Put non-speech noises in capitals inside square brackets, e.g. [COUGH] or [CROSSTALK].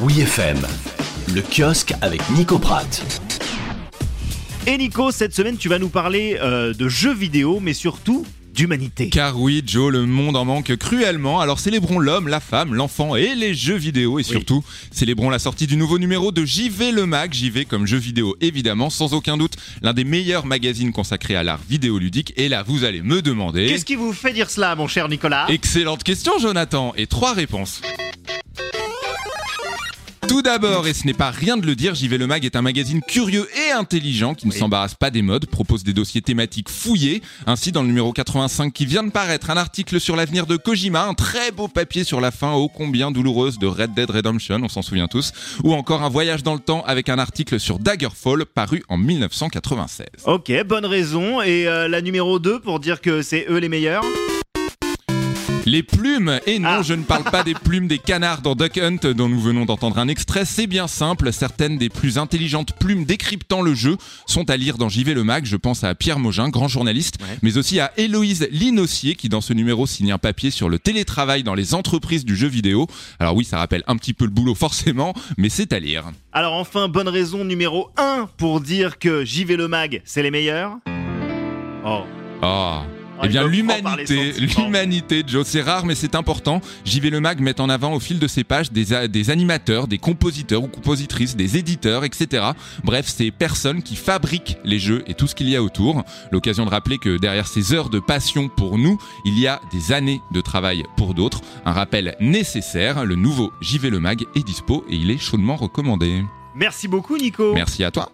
Oui FM, le kiosque avec Nico Pratt. Et Nico, cette semaine, tu vas nous parler euh, de jeux vidéo, mais surtout d'humanité. Car oui, Joe, le monde en manque cruellement. Alors célébrons l'homme, la femme, l'enfant et les jeux vidéo. Et surtout, célébrons la sortie du nouveau numéro de JV Le Mag. JV comme jeu vidéo, évidemment, sans aucun doute, l'un des meilleurs magazines consacrés à l'art vidéoludique. Et là, vous allez me demander... Qu'est-ce qui vous fait dire cela, mon cher Nicolas? Excellente question, Jonathan. Et trois réponses. Tout d'abord, et ce n'est pas rien de le dire, JV Le Mag est un magazine curieux et intelligent qui ne s'embarrasse pas des modes, propose des dossiers thématiques fouillés. Ainsi, dans le numéro 85 qui vient de paraître, un article sur l'avenir de Kojima, un très beau papier sur la fin ô combien douloureuse de Red Dead Redemption, on s'en souvient tous, ou encore un voyage dans le temps avec un article sur Daggerfall paru en 1996. Ok, bonne raison. Et euh, la numéro 2 pour dire que c'est eux les meilleurs? Les plumes Et non, Ah. je ne parle pas des plumes des canards dans Duck Hunt dont nous venons d'entendre un extrait. C'est bien simple. Certaines des plus intelligentes plumes décryptant le jeu sont à lire dans JV Le Mag. Je pense à Pierre Mogin, grand journaliste, Ouais. mais aussi à Héloïse Linossier qui dans ce numéro signe un papier sur le télétravail dans les entreprises du jeu vidéo. Alors oui, ça rappelle un petit peu le boulot [LAUGHS] forcément, mais c'est à lire. Alors enfin, bonne raison numéro 1 pour dire que JV Le Mag, c'est les meilleurs Oh. Oh. Eh bien, l'humanité, l'humanité, Joe, c'est rare, mais c'est important. JV Le Mag met en avant au fil de ses pages des, des animateurs, des compositeurs ou compositrices, des éditeurs, etc. Bref, ces personnes qui fabriquent les jeux et tout ce qu'il y a autour. L'occasion de rappeler que derrière ces heures de passion pour nous, il y a des années de travail pour d'autres. Un rappel nécessaire, le nouveau JV Le Mag est dispo et il est chaudement recommandé. Merci beaucoup, Nico. Merci à toi.